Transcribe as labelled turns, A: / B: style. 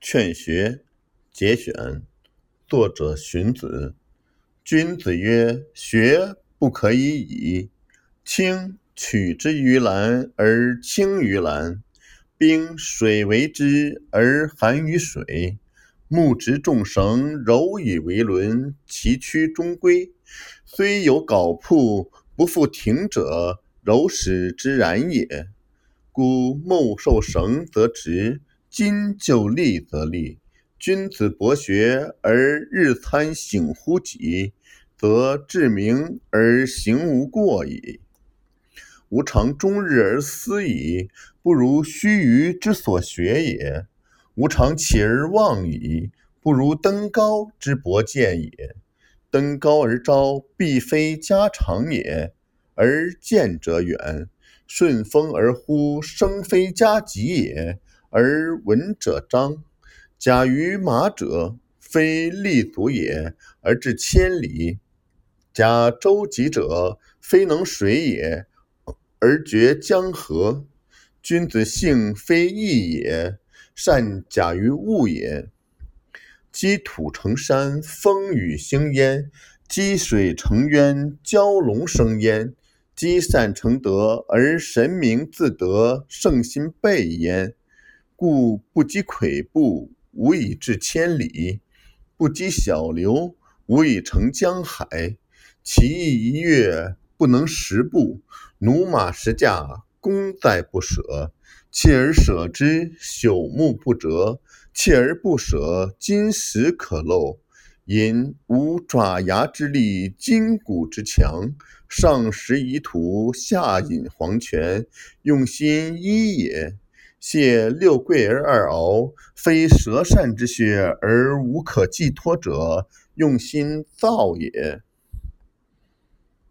A: 劝学节选，作者荀子。君子曰：“学不可以已。青取之于蓝而清于蓝，冰水为之而寒于水。木直中绳，柔以为轮，其曲中规。虽有槁铺，不复挺者，柔使之然也。故木受绳则直。”今就立则立，君子博学而日参省乎己，则志明而行无过矣。吾尝终日而思矣，不如须臾之所学也；吾尝起而望矣，不如登高之博见也。登高而招，必非家常也；而见者远，顺风而呼，声非加急也。而闻者彰，假于马者，非立足也，而至千里；假舟楫者，非能水也，而绝江河。君子性非异也，善假于物也。积土成山，风雨兴焉；积水成渊，蛟龙生焉；积善成德，而神明自得，圣心备焉。故不积跬步，无以至千里；不积小流，无以成江海。其意一跃，不能十步；驽马十驾，功在不舍。锲而舍之，朽木不折；锲而不舍，金石可镂。因无爪牙之利，筋骨之强。上食夷土，下饮黄泉，用心一也。谢六贵而二敖，非舌善之穴而无可寄托者，用心造也。